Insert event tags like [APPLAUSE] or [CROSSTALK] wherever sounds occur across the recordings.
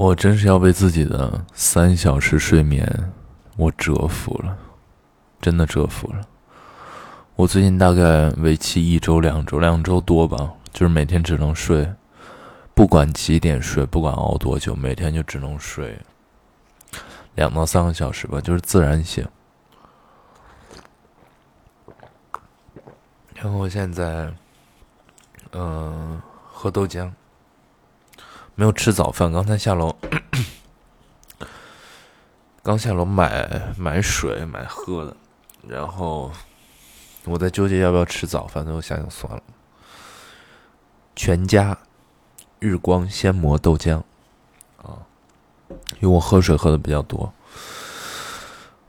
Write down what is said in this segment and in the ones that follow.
我真是要被自己的三小时睡眠我折服了，真的折服了。我最近大概为期一周、两周、两周多吧，就是每天只能睡，不管几点睡，不管熬多久，每天就只能睡两到三个小时吧，就是自然醒。然后现在，嗯，喝豆浆。没有吃早饭，刚才下楼，[COUGHS] 刚下楼买买水买喝的，然后我在纠结要不要吃早饭，最后想想算了。全家日光鲜磨豆浆啊，因为我喝水喝的比较多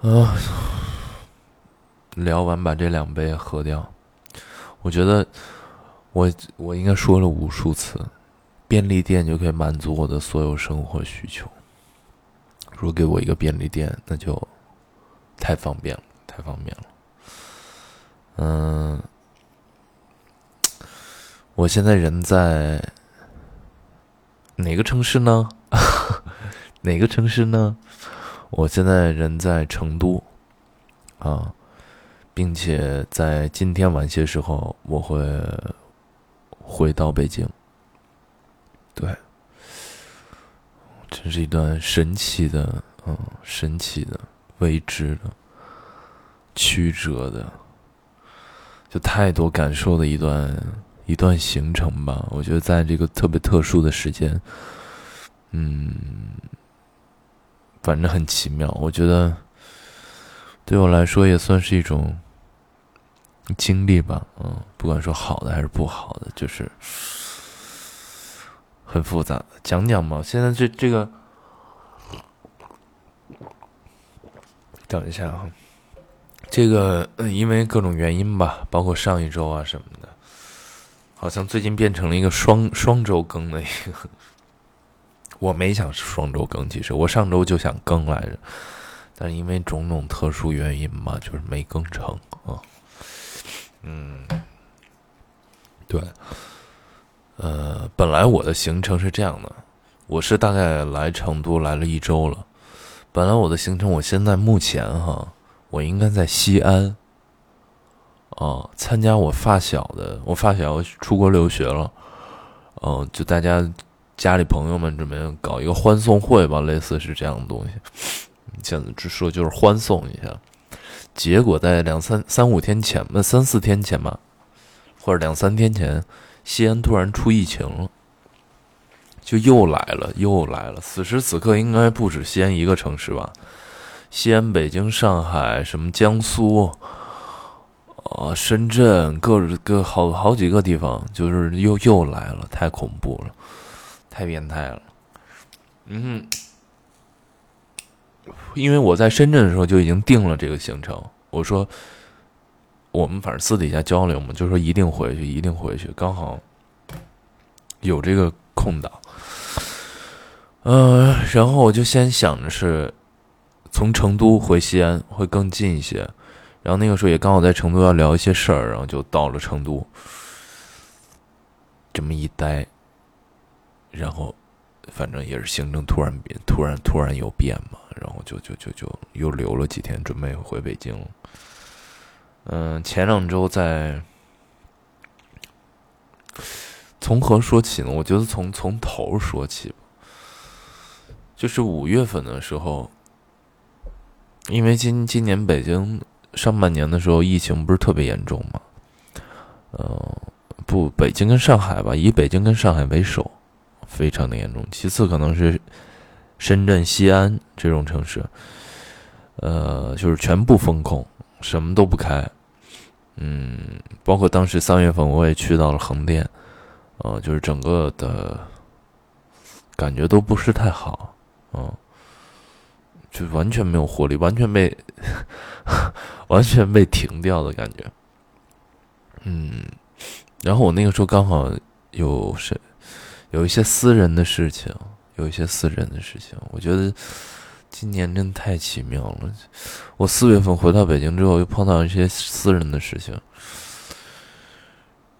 啊，聊完把这两杯喝掉，我觉得我我应该说了无数次。便利店就可以满足我的所有生活需求。如果给我一个便利店，那就太方便了，太方便了。嗯，我现在人在哪个城市呢？[LAUGHS] 哪个城市呢？我现在人在成都啊，并且在今天晚些时候我会回到北京。对，真是一段神奇的，嗯，神奇的、未知的、曲折的，就太多感受的一段一段行程吧。我觉得在这个特别特殊的时间，嗯，反正很奇妙。我觉得对我来说也算是一种经历吧，嗯，不管说好的还是不好的，就是。很复杂，讲讲嘛。现在这这个，等一下啊，这个，因为各种原因吧，包括上一周啊什么的，好像最近变成了一个双双周更的一个。[LAUGHS] 我没想双周更，其实我上周就想更来着，但因为种种特殊原因嘛，就是没更成啊。嗯，对。呃，本来我的行程是这样的，我是大概来成都来了一周了。本来我的行程，我现在目前哈，我应该在西安，哦，参加我发小的，我发小出国留学了，哦，就大家家里朋友们准备搞一个欢送会吧，类似是这样的东西。现在只说就是欢送一下，结果在两三三五天前吧，三四天前吧，或者两三天前。西安突然出疫情了，就又来了，又来了。此时此刻，应该不止西安一个城市吧？西安、北京、上海，什么江苏，啊，深圳，各各好好几个地方，就是又又来了，太恐怖了，太变态了。嗯，因为我在深圳的时候就已经定了这个行程，我说。我们反正私底下交流嘛，就说一定回去，一定回去。刚好有这个空档，嗯，然后我就先想着是从成都回西安会更近一些，然后那个时候也刚好在成都要聊一些事儿，然后就到了成都，这么一待，然后反正也是行程突然变，突然突然有变嘛，然后就就就就又留了几天，准备回北京。嗯，前两周在从何说起呢？我觉得从从头说起吧。就是五月份的时候，因为今今年北京上半年的时候疫情不是特别严重嘛，呃，不，北京跟上海吧，以北京跟上海为首，非常的严重。其次可能是深圳、西安这种城市，呃，就是全部封控。什么都不开，嗯，包括当时三月份我也去到了横店，呃，就是整个的感觉都不是太好，嗯，就完全没有活力，完全被 [LAUGHS] 完全被停掉的感觉，嗯，然后我那个时候刚好有是有一些私人的事情，有一些私人的事情，我觉得。今年真太奇妙了！我四月份回到北京之后，又碰到一些私人的事情，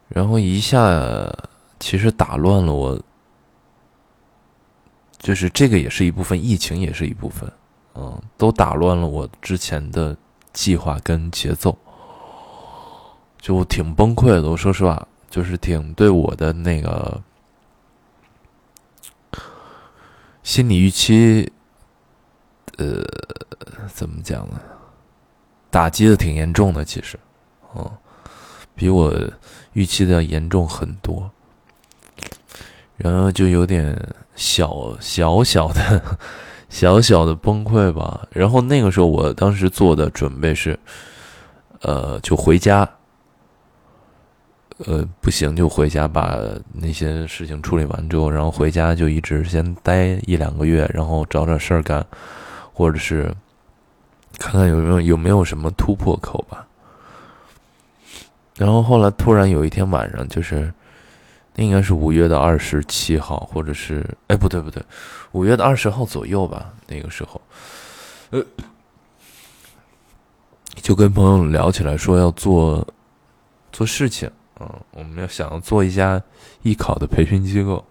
然后一下其实打乱了我就是这个也是一部分，疫情也是一部分，嗯，都打乱了我之前的计划跟节奏，就挺崩溃的。我说实话，就是挺对我的那个心理预期，呃，怎么讲呢？打击的挺严重的，其实，嗯，比我预期的要严重很多。然后就有点小小小的、[LAUGHS] 小小的崩溃吧。然后那个时候，我当时做的准备是，呃，就回家，呃，不行就回家把那些事情处理完之后，然后回家就一直先待一两个月，然后找点事儿干，或者是看看有没有有没有什么突破口吧。然后后来突然有一天晚上，就是。那应该是五月的二十七号，或者是哎，不对不对，五月的二十号左右吧。那个时候，呃，就跟朋友聊起来，说要做做事情，嗯，我们要想要做一家艺考的培训机构。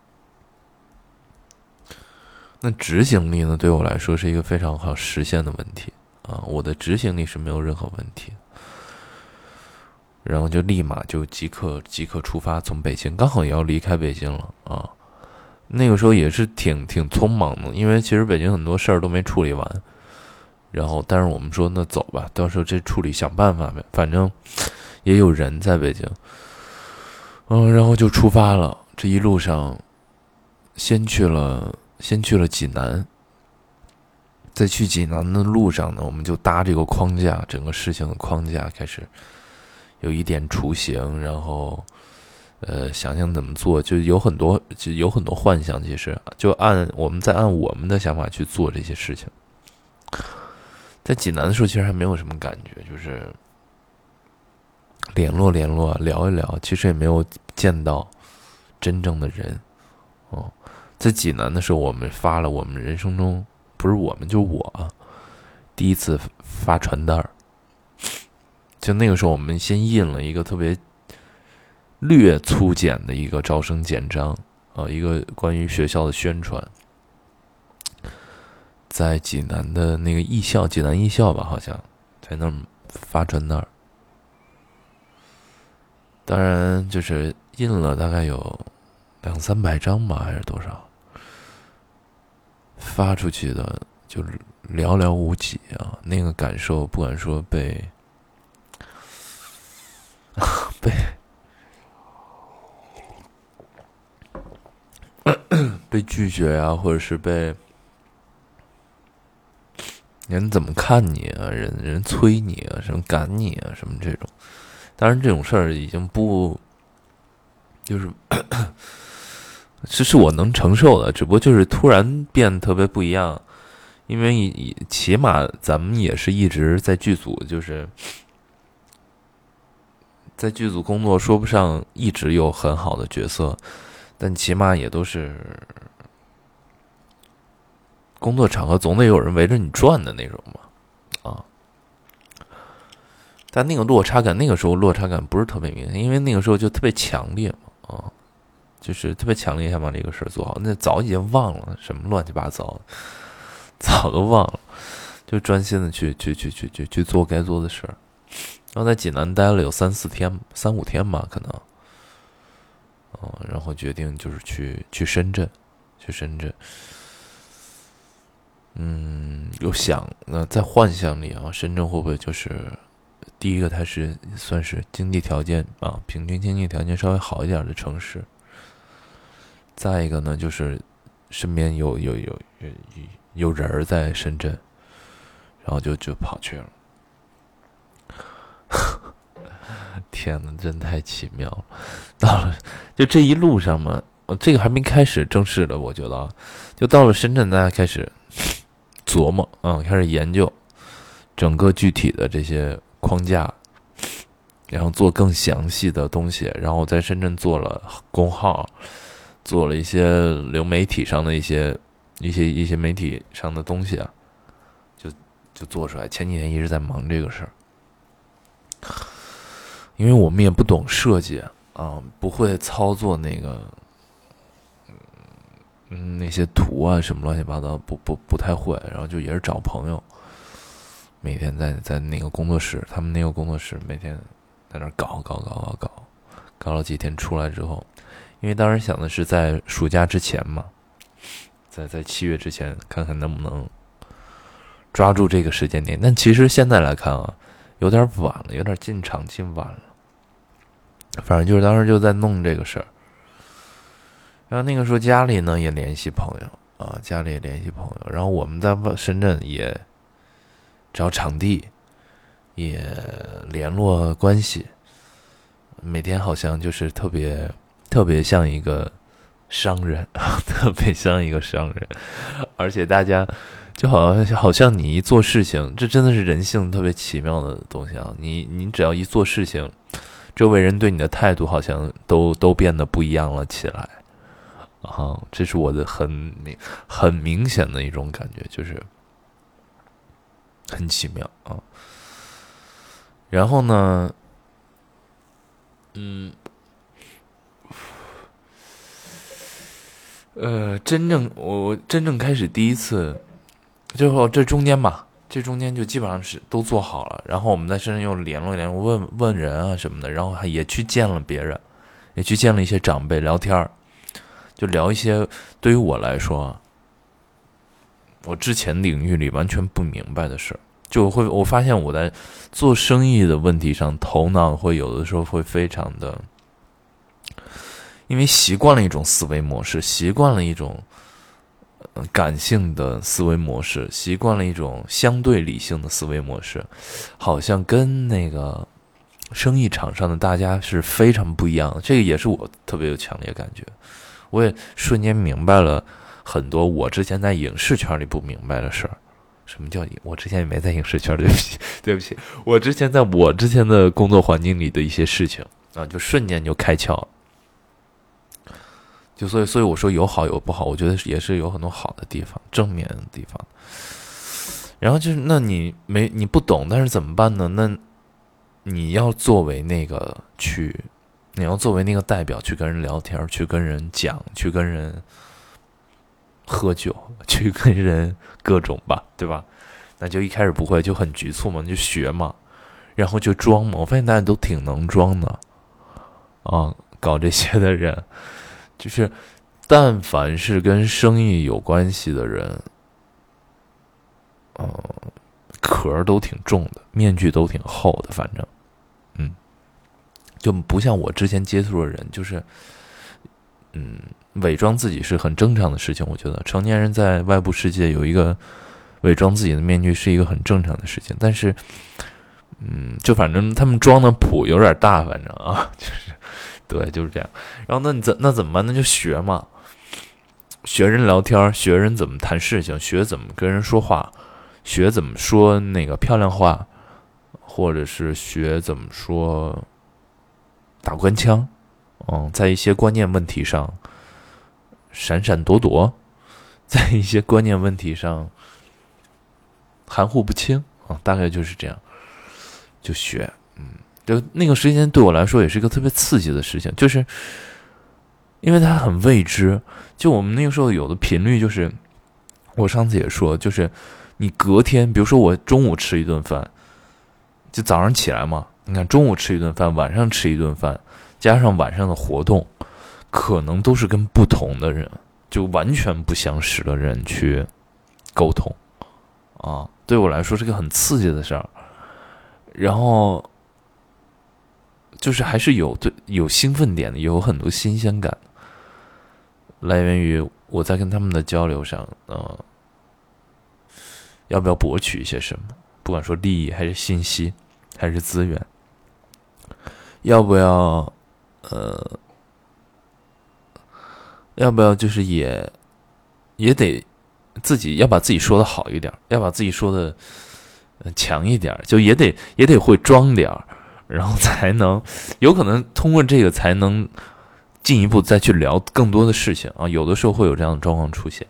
那执行力呢，对我来说是一个非常好实现的问题啊，我的执行力是没有任何问题。然后就立马就即刻即刻出发，从北京刚好也要离开北京了啊。那个时候也是挺挺匆忙的，因为其实北京很多事儿都没处理完。然后，但是我们说那走吧，到时候这处理想办法呗，反正也有人在北京。嗯，然后就出发了。这一路上，先去了先去了济南，在去济南的路上呢，我们就搭这个框架，整个事情的框架开始。有一点雏形，然后，呃，想想怎么做，就有很多，就有很多幻想。其实，就按我们在按我们的想法去做这些事情。在济南的时候，其实还没有什么感觉，就是联络联络，聊一聊，其实也没有见到真正的人。在济南的时候，我们发了我们人生中不是我们，就我第一次发传单儿。就那个时候，我们先印了一个特别略粗简的一个招生简章，啊，一个关于学校的宣传，在济南的那个艺校，济南艺校吧，好像在那儿发传单儿当然，就是印了大概有两三百张吧，还是多少？发出去的就寥寥无几啊！那个感受，不管说被。[LAUGHS] 被 [COUGHS] 被拒绝呀，或者是被人怎么看你啊？人人催你啊，什么赶你啊，什么这种。当然，这种事儿已经不就是，这是我能承受的。只不过就是突然变得特别不一样，因为起码咱们也是一直在剧组，就是。在剧组工作，说不上一直有很好的角色，但起码也都是工作场合总得有人围着你转的那种嘛，啊！但那个落差感，那个时候落差感不是特别明显，因为那个时候就特别强烈嘛，啊，就是特别强烈，想把这个事儿做好。那早已经忘了什么乱七八糟的，早都忘了，就专心的去去去去去去做该做的事儿。然后在济南待了有三四天，三五天吧，可能。嗯，然后决定就是去去深圳，去深圳。嗯，有想那在幻想里啊，深圳会不会就是第一个？它是算是经济条件啊，平均经济条件稍微好一点的城市。再一个呢，就是身边有有有有有人在深圳，然后就就跑去了。[LAUGHS] 天呐，真太奇妙了！到了，就这一路上嘛，这个还没开始正式的，我觉得啊，就到了深圳，大家开始琢磨，嗯，开始研究整个具体的这些框架，然后做更详细的东西，然后在深圳做了工号，做了一些流媒体上的一些一些一些媒体上的东西啊，就就做出来。前几天一直在忙这个事儿。因为我们也不懂设计啊，不会操作那个，嗯那些图啊什么乱七八糟不不不太会，然后就也是找朋友，每天在在那个工作室，他们那个工作室每天在那搞搞搞搞搞，搞了几天出来之后，因为当时想的是在暑假之前嘛，在在七月之前看看能不能抓住这个时间点，但其实现在来看啊，有点晚了，有点进场进晚了。反正就是当时就在弄这个事儿，然后那个时候家里呢也联系朋友啊，家里也联系朋友，然后我们在深圳也找场地，也联络关系，每天好像就是特别特别像一个商人，[LAUGHS] 特别像一个商人，而且大家就好像好像你一做事情，这真的是人性特别奇妙的东西啊！你你只要一做事情。周围人对你的态度好像都都变得不一样了起来，啊，这是我的很明很明显的一种感觉，就是很奇妙啊。然后呢，嗯，呃，真正我真正开始第一次，最后这中间吧。这中间就基本上是都做好了，然后我们在深圳又联络联络，问问人啊什么的，然后还也去见了别人，也去见了一些长辈聊天儿，就聊一些对于我来说，我之前领域里完全不明白的事儿，就会我发现我在做生意的问题上，头脑会有的时候会非常的，因为习惯了一种思维模式，习惯了一种。感性的思维模式，习惯了一种相对理性的思维模式，好像跟那个生意场上的大家是非常不一样的。这个也是我特别有强烈感觉。我也瞬间明白了很多我之前在影视圈里不明白的事儿。什么叫影？我之前也没在影视圈，对不起，对不起。我之前在我之前的工作环境里的一些事情啊，就瞬间就开窍了。就所以，所以我说有好有不好，我觉得也是有很多好的地方，正面的地方。然后就是，那你没你不懂，但是怎么办呢？那你要作为那个去，你要作为那个代表去跟人聊天，去跟人讲，去跟人喝酒，去跟人各种吧，对吧？那就一开始不会，就很局促嘛，就学嘛，然后就装嘛。我发现大家都挺能装的啊，搞这些的人。就是，但凡是跟生意有关系的人，呃，壳都挺重的，面具都挺厚的，反正，嗯，就不像我之前接触的人，就是，嗯，伪装自己是很正常的事情。我觉得成年人在外部世界有一个伪装自己的面具是一个很正常的事情。但是，嗯，就反正他们装的谱有点大，反正啊，[LAUGHS] 就是。对，就是这样。然后那你怎那怎么办？那就学嘛，学人聊天，学人怎么谈事情，学怎么跟人说话，学怎么说那个漂亮话，或者是学怎么说打官腔。嗯，在一些观念问题上闪闪躲躲，在一些观念问题上含糊不清啊，大概就是这样，就学，就那个时间对我来说也是一个特别刺激的事情，就是因为它很未知。就我们那个时候有的频率，就是我上次也说，就是你隔天，比如说我中午吃一顿饭，就早上起来嘛，你看中午吃一顿饭，晚上吃一顿饭，加上晚上的活动，可能都是跟不同的人，就完全不相识的人去沟通啊。对我来说是个很刺激的事儿，然后。就是还是有对有兴奋点的，有很多新鲜感，来源于我在跟他们的交流上，呃，要不要博取一些什么？不管说利益还是信息，还是资源，要不要呃，要不要就是也也得自己要把自己说的好一点，要把自己说的强一点，就也得也得会装点儿。然后才能有可能通过这个才能进一步再去聊更多的事情啊，有的时候会有这样的状况出现，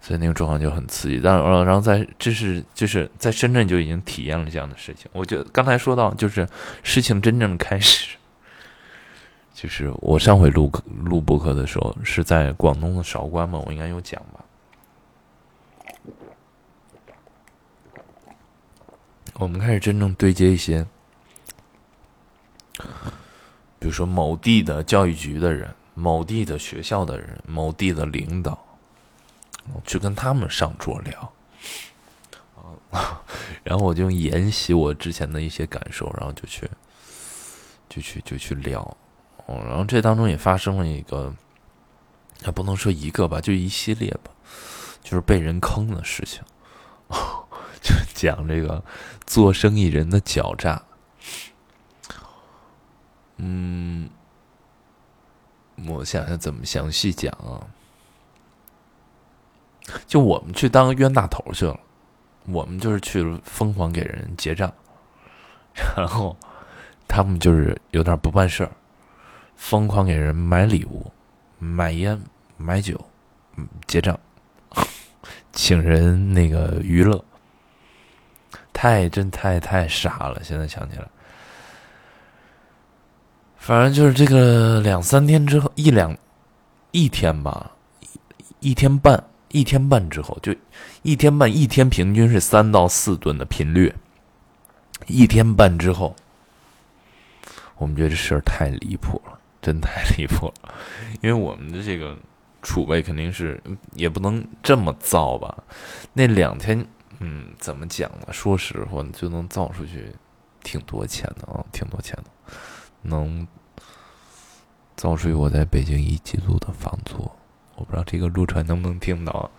所以那个状况就很刺激。但是然后在这是就是在深圳就已经体验了这样的事情。我觉得刚才说到就是事情真正开始，就是我上回录录播课的时候是在广东的韶关嘛，我应该有讲吧。我们开始真正对接一些，比如说某地的教育局的人、某地的学校的人、某地的领导，去跟他们上桌聊。[LAUGHS] 然后我就沿袭我之前的一些感受，然后就去，就去，就去聊。然后这当中也发生了一个，也不能说一个吧，就一系列吧，就是被人坑的事情。[LAUGHS] 就讲这个做生意人的狡诈，嗯，我想想怎么详细讲啊？就我们去当冤大头去了，我们就是去疯狂给人结账，然后他们就是有点不办事儿，疯狂给人买礼物、买烟、买酒，结账，[LAUGHS] 请人那个娱乐。太真太太傻了！现在想起来，反正就是这个两三天之后，一两一天吧，一天半，一天半之后，就一天半，一天平均是三到四吨的频率。一天半之后，我们觉得这事儿太离谱了，真太离谱了，因为我们的这个储备肯定是也不能这么造吧？那两天。嗯，怎么讲呢？说实话，就能造出去挺多钱的啊，挺多钱的，能造出我在北京一季度的房租。我不知道这个陆川能不能听到，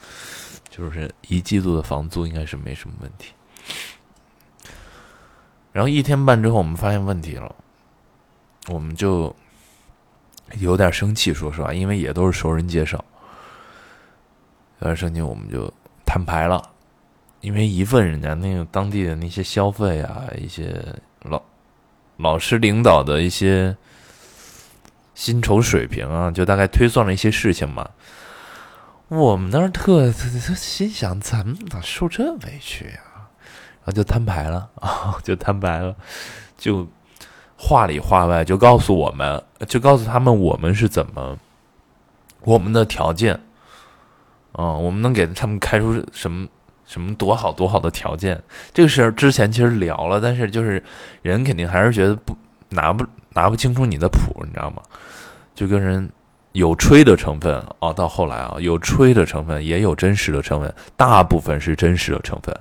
就是一季度的房租应该是没什么问题。然后一天半之后，我们发现问题了，我们就有点生气，说实话，因为也都是熟人介绍，有点生气，我们就摊牌了。因为一问人家那个当地的那些消费啊，一些老老师领导的一些薪酬水平啊，就大概推算了一些事情嘛。我们那儿特特心想，咱们咋受这委屈呀？然后就摊牌了啊，[LAUGHS] 就摊牌了，就话里话外就告诉我们，就告诉他们我们是怎么我们的条件啊，我们能给他们开出什么？什么多好多好的条件？这个事儿之前其实聊了，但是就是人肯定还是觉得不拿不拿不清楚你的谱，你知道吗？就跟人有吹的成分啊，到后来啊，有吹的成分，也有真实的成分，大部分是真实的成分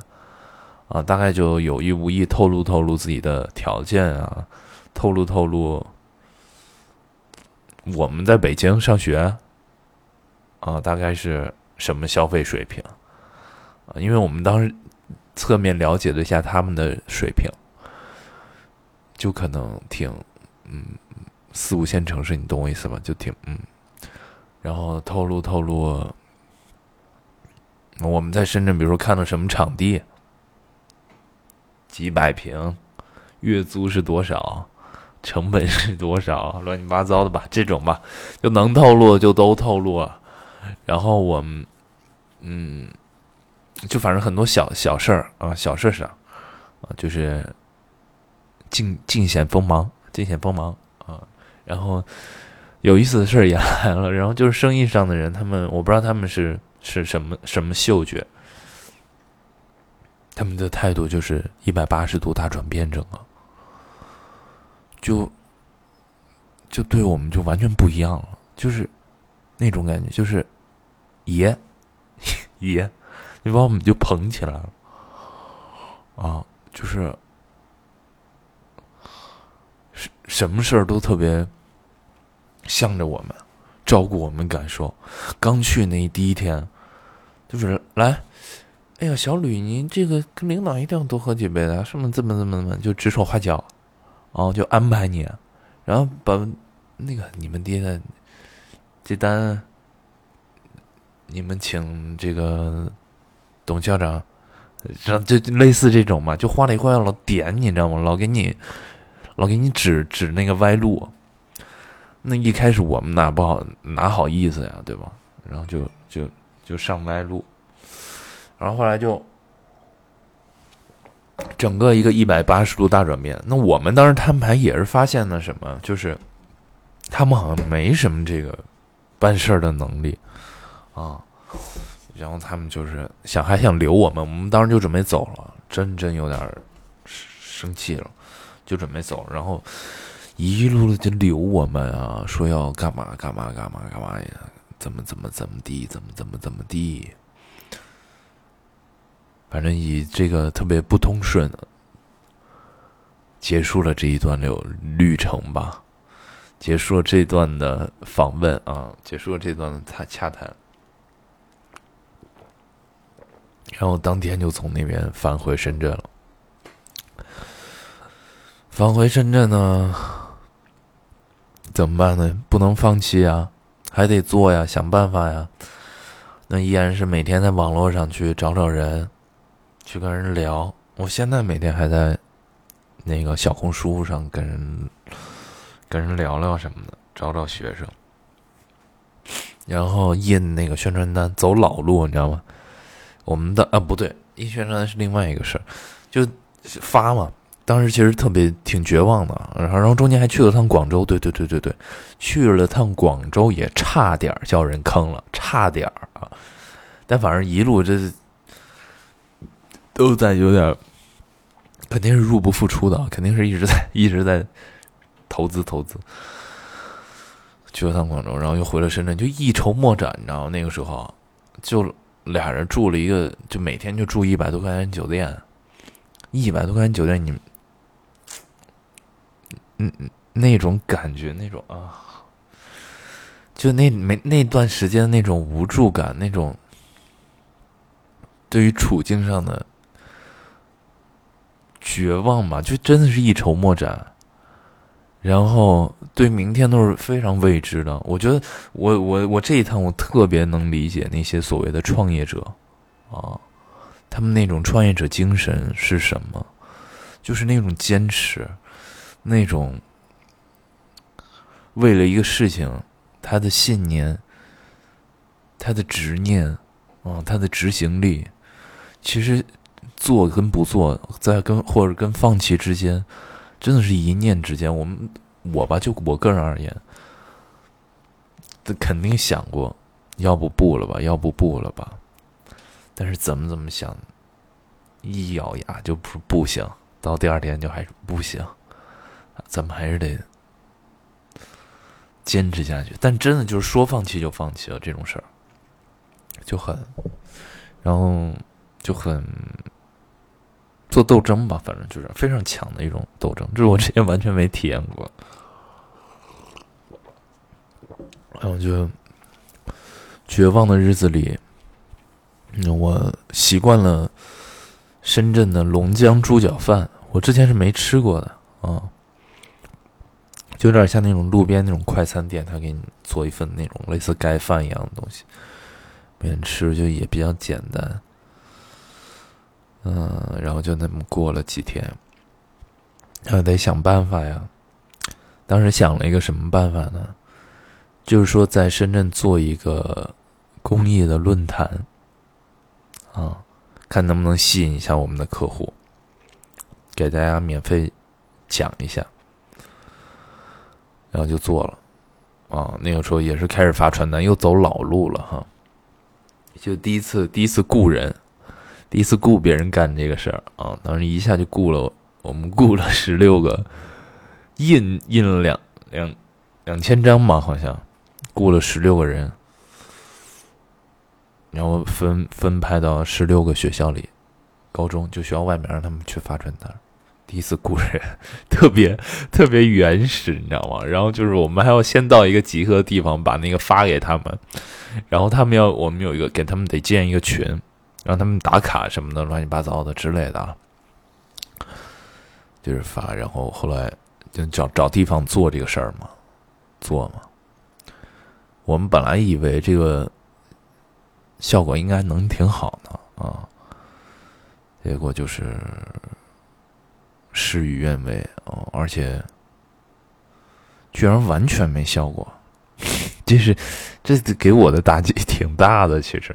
啊，大概就有意无意透露透露自己的条件啊，透露透露我们在北京上学啊，大概是什么消费水平。啊，因为我们当时侧面了解了一下他们的水平，就可能挺嗯四五线城市，你懂我意思吧？就挺嗯，然后透露透露我们在深圳，比如说看到什么场地，几百平，月租是多少，成本是多少，乱七八糟的吧，这种吧，就能透露就都透露了，然后我们嗯。就反正很多小小事儿啊，小事上，啊，就是尽尽显锋芒，尽显锋芒啊。然后有意思的事儿也来了，[LAUGHS] 然后就是生意上的人，他们我不知道他们是是什么什么嗅觉，他们的态度就是一百八十度大转变，整个就就对我们就完全不一样了，就是那种感觉，就是爷 [LAUGHS] 爷。你把我们就捧起来了，啊，就是什什么事儿都特别向着我们，照顾我们感受。刚去那第一天，就是来，哎呀，小吕，你这个跟领导一定要多喝几杯的，什么怎么怎么怎么，就指手画脚，然后，就安排你，然后把那个你们爹的这单，你们请这个。董校长，这就类似这种嘛，就话里话外老点你，知道吗？老给你，老给你指指那个歪路。那一开始我们哪不好哪好意思呀，对吧？然后就就就上歪路，然后后来就整个一个一百八十度大转变。那我们当时摊牌也是发现了什么？就是他们好像没什么这个办事儿的能力啊。然后他们就是想还想留我们，我们当时就准备走了，真真有点生气了，就准备走。然后一路的就留我们啊，说要干嘛干嘛干嘛干嘛呀，怎么怎么怎么地，怎么怎么怎么地。反正以这个特别不通顺，结束了这一段旅旅程吧，结束了这段的访问啊，结束了这段的洽洽谈，然后当天就从那边返回深圳了。返回深圳呢，怎么办呢？不能放弃啊，还得做呀，想办法呀。那依然是每天在网络上去找找人。去跟人聊，我现在每天还在那个小红书上跟人跟人聊聊什么的，找找学生，然后印那个宣传单，走老路，你知道吗？我们的啊不对，印宣传单是另外一个事儿，就发嘛。当时其实特别挺绝望的，然后然后中间还去了趟广州，对对对对对，去了趟广州也差点叫人坑了，差点儿啊！但反正一路这。都在有点，肯定是入不敷出的，肯定是一直在一直在投资投资。去了趟广州，然后又回了深圳，就一筹莫展，你知道吗？那个时候就俩人住了一个，就每天就住一百多块钱酒店，一百多块钱酒店，你嗯那种感觉，那种啊，就那没那段时间那种无助感，那种对于处境上的。绝望嘛，就真的是一筹莫展，然后对明天都是非常未知的。我觉得，我我我这一趟我特别能理解那些所谓的创业者，啊，他们那种创业者精神是什么？就是那种坚持，那种为了一个事情，他的信念，他的执念，啊，他的执行力，其实。做跟不做，在跟或者跟放弃之间，真的是一念之间。我们我吧，就我个人而言，这肯定想过，要不不了吧，要不不了吧。但是怎么怎么想，一咬牙就不不行，到第二天就还是不行，咱们还是得坚持下去。但真的就是说放弃就放弃了这种事儿，就很，然后就很。做斗争吧，反正就是非常强的一种斗争，这是我之前完全没体验过。然后就绝望的日子里，我习惯了深圳的龙江猪脚饭，我之前是没吃过的啊，就有点像那种路边那种快餐店，他给你做一份那种类似盖饭一样的东西，每天吃就也比较简单。就那么过了几天，还得想办法呀。当时想了一个什么办法呢？就是说在深圳做一个公益的论坛，啊，看能不能吸引一下我们的客户，给大家免费讲一下。然后就做了，啊，那个时候也是开始发传单，又走老路了哈。就第一次，第一次雇人。第一次雇别人干这个事儿啊，当时一下就雇了我们雇了十六个，印印了两两两千张吧，好像雇了十六个人，然后分分派到十六个学校里，高中就学校外面让他们去发传单。第一次雇人，[LAUGHS] 特别特别原始，你知道吗？然后就是我们还要先到一个集合的地方，把那个发给他们，然后他们要我们有一个给他们得建一个群。让他们打卡什么的，乱七八糟的之类的，就是发。然后后来就找找地方做这个事儿嘛，做嘛。我们本来以为这个效果应该能挺好的啊，结果就是事与愿违哦，而且居然完全没效果，[LAUGHS] 这是这给我的打击挺大的，其实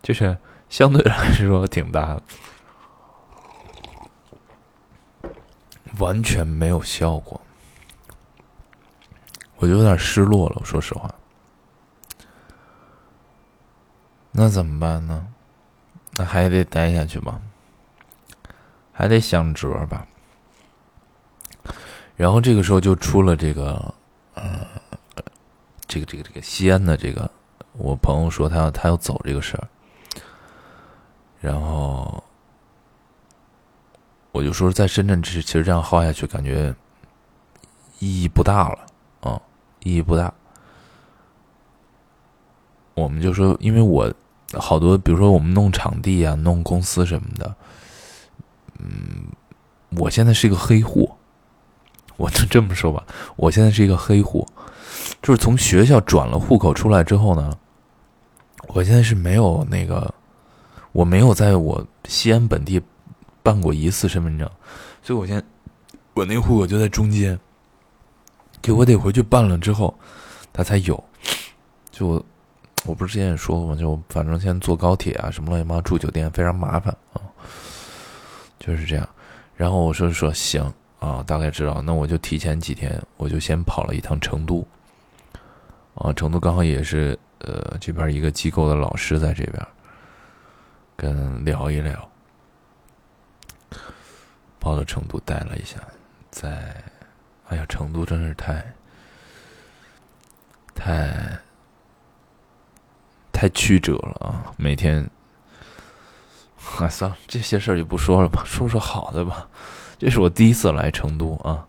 就是。相对来说挺大的，完全没有效果。我就有点失落了。我说实话，那怎么办呢？那还得待下去吧，还得想辙吧。然后这个时候就出了这个，呃，这个这个这个西安的这个，我朋友说他要他要走这个事儿，然后我就说在深圳，其实其实这样耗下去，感觉意义不大了。啊意义不大。我们就说，因为我好多，比如说我们弄场地啊，弄公司什么的，嗯，我现在是一个黑户，我就这么说吧，我现在是一个黑户，就是从学校转了户口出来之后呢，我现在是没有那个，我没有在我西安本地办过一次身份证，所以我先我那户口就在中间。就我得回去办了之后，他才有。就我不是之前也说过吗？就反正现在坐高铁啊，什么乱七八糟住酒店非常麻烦啊，就是这样。然后我说说行啊，大概知道。那我就提前几天，我就先跑了一趟成都。啊，成都刚好也是呃这边一个机构的老师在这边，跟聊一聊。跑到成都待了一下，在。哎呀，成都真是太、太、太曲折了啊！每天，哎，算了，这些事儿就不说了吧，说说好的吧。这是我第一次来成都啊，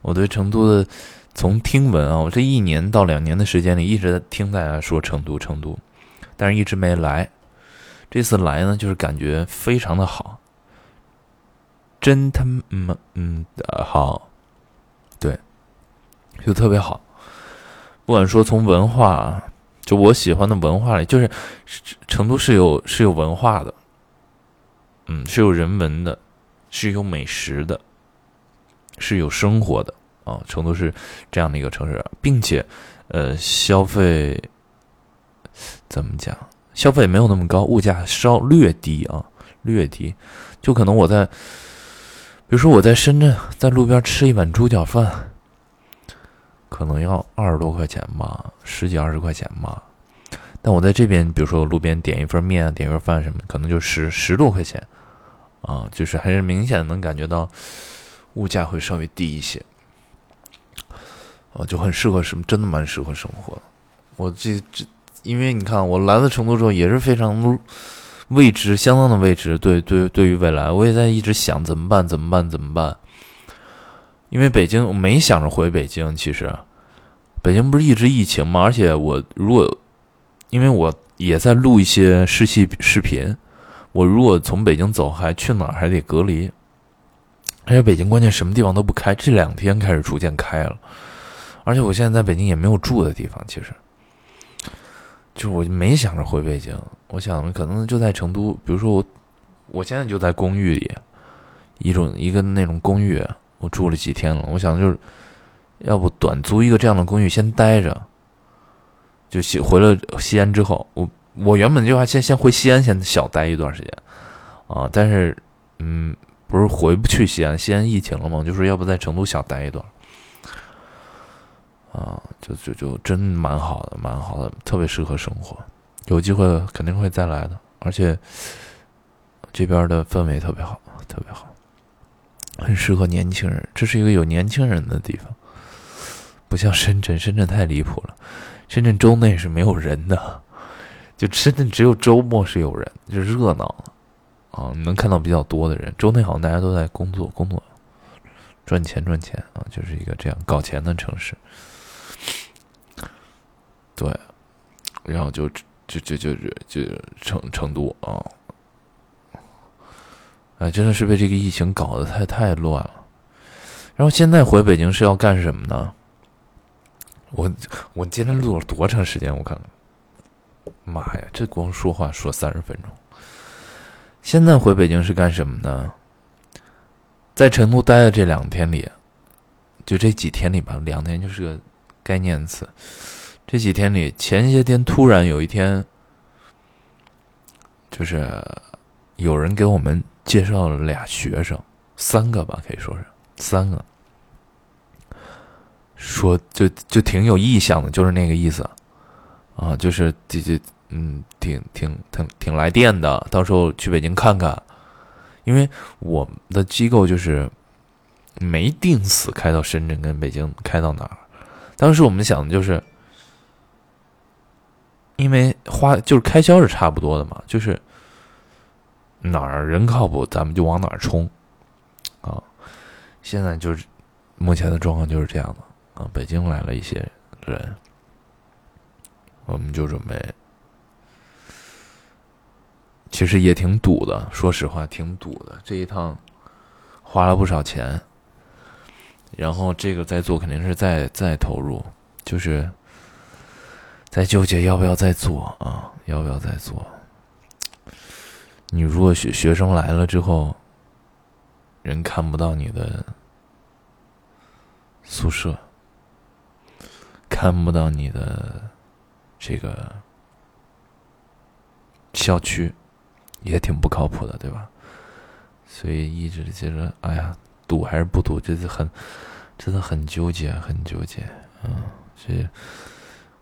我对成都的从听闻啊，我这一年到两年的时间里一直在听大家说成都，成都，但是一直没来。这次来呢，就是感觉非常的好，真他妈嗯的好。对就特别好，不管说从文化，就我喜欢的文化里，就是成都是有是有文化的，嗯，是有人文的，是有美食的，是有生活的啊。成都是这样的一个城市，并且，呃，消费怎么讲？消费没有那么高，物价稍略低啊，略低。就可能我在，比如说我在深圳，在路边吃一碗猪脚饭。可能要二十多块钱吧，十几二十块钱吧。但我在这边，比如说路边点一份面、点一份饭什么，可能就十十多块钱，啊，就是还是明显能感觉到物价会稍微低一些，啊，就很适合什么，真的蛮适合生活。我这这，因为你看，我来了成都之后也是非常未知，相当的未知。对对，对于未来，我也在一直想怎么办，怎么办，怎么办。因为北京，我没想着回北京。其实，北京不是一直疫情吗？而且我如果，因为我也在录一些试戏视频，我如果从北京走，还去哪儿还得隔离。而且北京关键什么地方都不开，这两天开始逐渐开了。而且我现在在北京也没有住的地方，其实，就是我没想着回北京。我想可能就在成都，比如说我，我现在就在公寓里，一种一个那种公寓。我住了几天了，我想就是，要不短租一个这样的公寓先待着，就西回了西安之后，我我原本就要先先回西安先小待一段时间，啊，但是嗯，不是回不去西安，西安疫情了嘛，就说要不在成都小待一段，啊，就就就真蛮好的，蛮好的，特别适合生活，有机会肯定会再来的，而且这边的氛围特别好，特别好。很适合年轻人，这是一个有年轻人的地方，不像深圳，深圳太离谱了。深圳周内是没有人的，就深圳只有周末是有人，就热闹啊，能看到比较多的人。周内好像大家都在工作，工作赚钱赚钱啊，就是一个这样搞钱的城市。对，然后就就就就就成成都啊。哎，真的是被这个疫情搞得太太乱了。然后现在回北京是要干什么呢？我我今天录了多长时间？我看看，妈呀，这光说话说三十分钟。现在回北京是干什么呢？在成都待的这两天里，就这几天里吧，两天就是个概念词。这几天里，前些天突然有一天，就是有人给我们。介绍了俩学生，三个吧，可以说是三个。说就就挺有意向的，就是那个意思，啊，就是这这嗯，挺挺挺挺来电的，到时候去北京看看，因为我们的机构就是没定死开到深圳跟北京开到哪儿，当时我们想的就是，因为花就是开销是差不多的嘛，就是哪儿人靠谱，咱们就往哪儿冲，啊，现在就是目前的状况就是这样的。啊，北京来了一些人，我们就准备，其实也挺堵的，说实话挺堵的。这一趟花了不少钱，然后这个再做肯定是再再投入，就是在纠结要不要再做啊，要不要再做。你如果学学生来了之后，人看不到你的宿舍。看不到你的这个校区，也挺不靠谱的，对吧？所以一直觉得，哎呀，赌还是不赌，就是很，真的很纠结，很纠结。嗯，这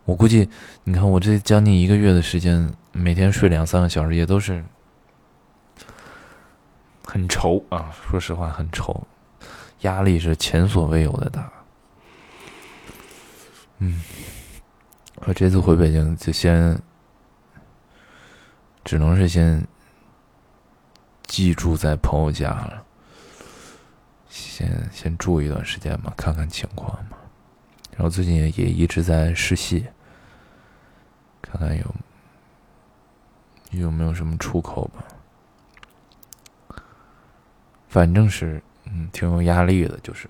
我估计，你看我这将近一个月的时间，每天睡两三个小时，也都是很愁啊。说实话，很愁，压力是前所未有的大。嗯，我这次回北京就先，只能是先寄住在朋友家了，先先住一段时间嘛，看看情况嘛。然后最近也也一直在试戏，看看有有没有什么出口吧。反正是嗯，挺有压力的，就是。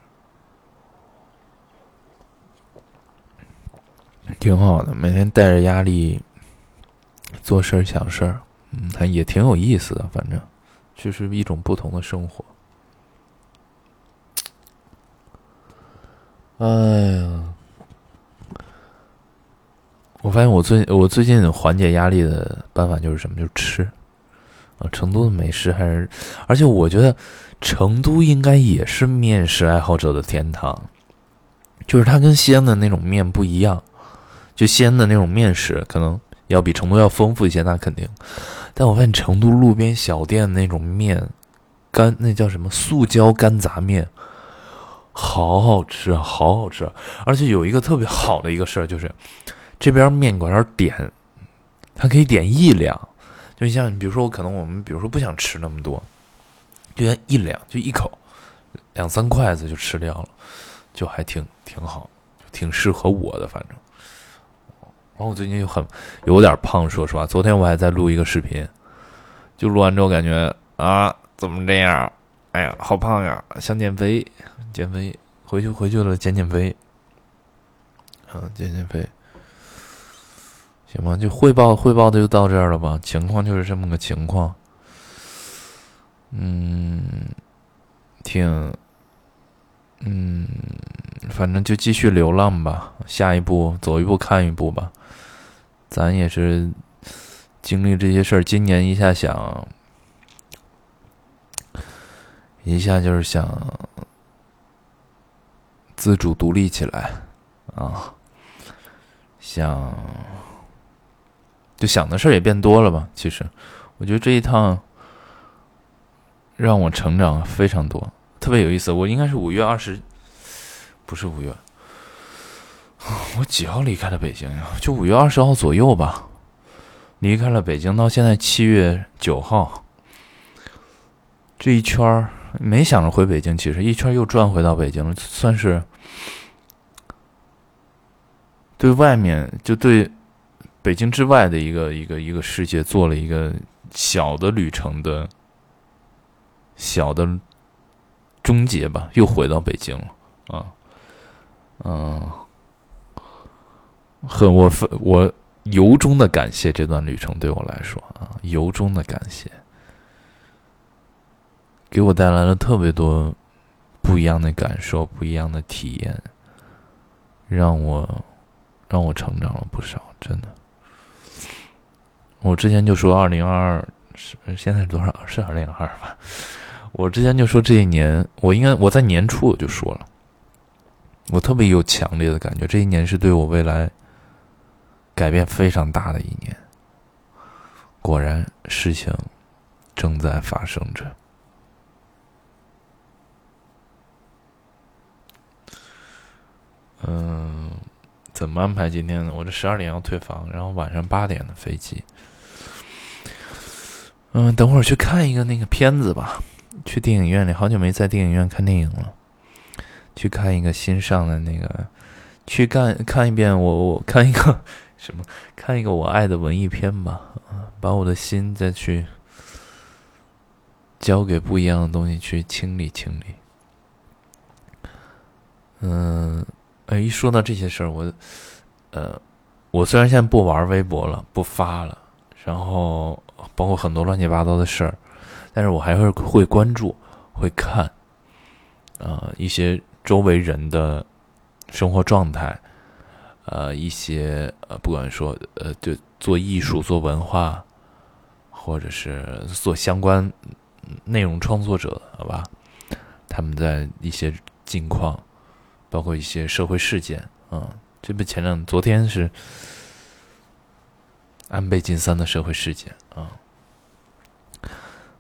挺好的，每天带着压力做事儿、想事儿，嗯，还也挺有意思的。反正就是一种不同的生活。哎呀，我发现我最我最近缓解压力的办法就是什么？就是吃啊！成都的美食还是，而且我觉得成都应该也是面食爱好者的天堂，就是它跟西安的那种面不一样。就西安的那种面食，可能要比成都要丰富一些，那肯定。但我发现成都路边小店那种面，干那叫什么素椒干杂面，好好吃啊，好好吃！而且有一个特别好的一个事儿，就是这边面馆点，它可以点一两，就像比如说我可能我们比如说不想吃那么多，就一两就一口，两三筷子就吃掉了，就还挺挺好，挺适合我的，反正。然后我最近又很有点胖，说实话，昨天我还在录一个视频，就录完之后感觉啊，怎么这样？哎呀，好胖呀，想减肥，减肥，回去回去了，减减肥，嗯，减减肥，行吧，就汇报汇报的就到这儿了吧？情况就是这么个情况，嗯，挺，嗯，反正就继续流浪吧，下一步走一步看一步吧。咱也是经历这些事儿，今年一下想，一下就是想自主独立起来啊，想就想的事儿也变多了吧。其实，我觉得这一趟让我成长非常多，特别有意思。我应该是五月二十，不是五月。我几号离开了北京呀？就五月二十号左右吧，离开了北京，到现在七月九号，这一圈儿没想着回北京，其实一圈又转回到北京了，算是对外面就对北京之外的一个一个一个世界做了一个小的旅程的小的终结吧，又回到北京了啊，嗯。很我我由衷的感谢这段旅程对我来说啊，由衷的感谢，给我带来了特别多不一样的感受，不一样的体验，让我让我成长了不少，真的。我之前就说二零二二是现在是多少？是二零二二吧？我之前就说这一年，我应该我在年初我就说了，我特别有强烈的感觉，这一年是对我未来改变非常大的一年。果然，事情正在发生着。嗯，怎么安排今天呢？我这十二点要退房，然后晚上八点的飞机。嗯，等会儿去看一个那个片子吧，去电影院里，好久没在电影院看电影了。去看一个新上的那个，去看看一遍我我看一个什么，看一个我爱的文艺片吧，把我的心再去交给不一样的东西去清理清理。嗯，哎，一说到这些事儿，我呃，我虽然现在不玩微博了，不发了，然后包括很多乱七八糟的事儿，但是我还是会关注，会看啊一些。周围人的生活状态，呃，一些呃，不管说呃，就做艺术、做文化，或者是做相关内容创作者，好吧，他们在一些近况，包括一些社会事件，啊，这不前两昨天是安倍晋三的社会事件啊，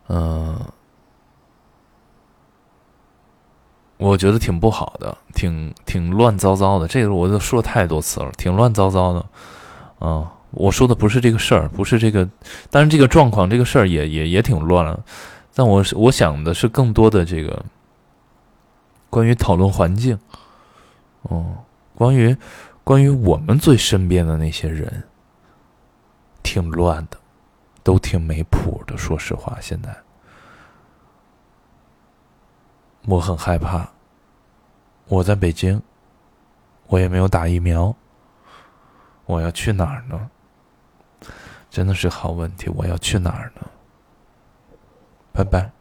嗯。我觉得挺不好的，挺挺乱糟糟的。这个我都说了太多次了，挺乱糟糟的。啊，我说的不是这个事儿，不是这个，当然这个状况，这个事儿也也也挺乱了。但我我想的是更多的这个关于讨论环境，哦，关于关于我们最身边的那些人，挺乱的，都挺没谱的。说实话，现在。我很害怕。我在北京，我也没有打疫苗。我要去哪儿呢？真的是好问题。我要去哪儿呢？拜拜。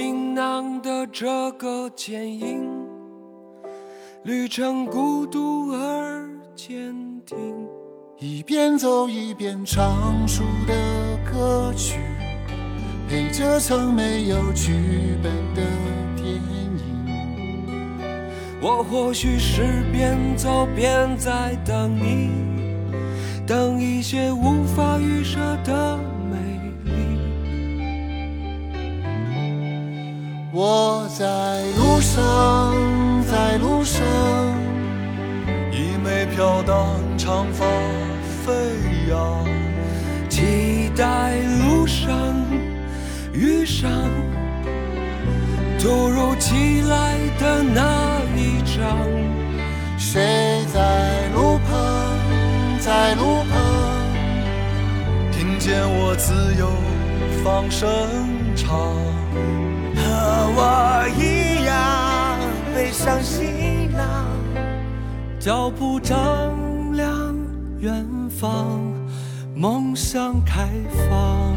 行囊的这个剪影，旅程孤独而坚定。一边走一边唱出的歌曲，陪着曾没有剧本的电影。我或许是边走边在等你，等一些无法预设的我在路上，在路上，一枚飘荡长发飞扬，期待路上遇上突如其来的那。一张，谁在路旁，在路旁，听见我自由放声唱，我一样背上行囊，脚步丈量远方，梦想开放。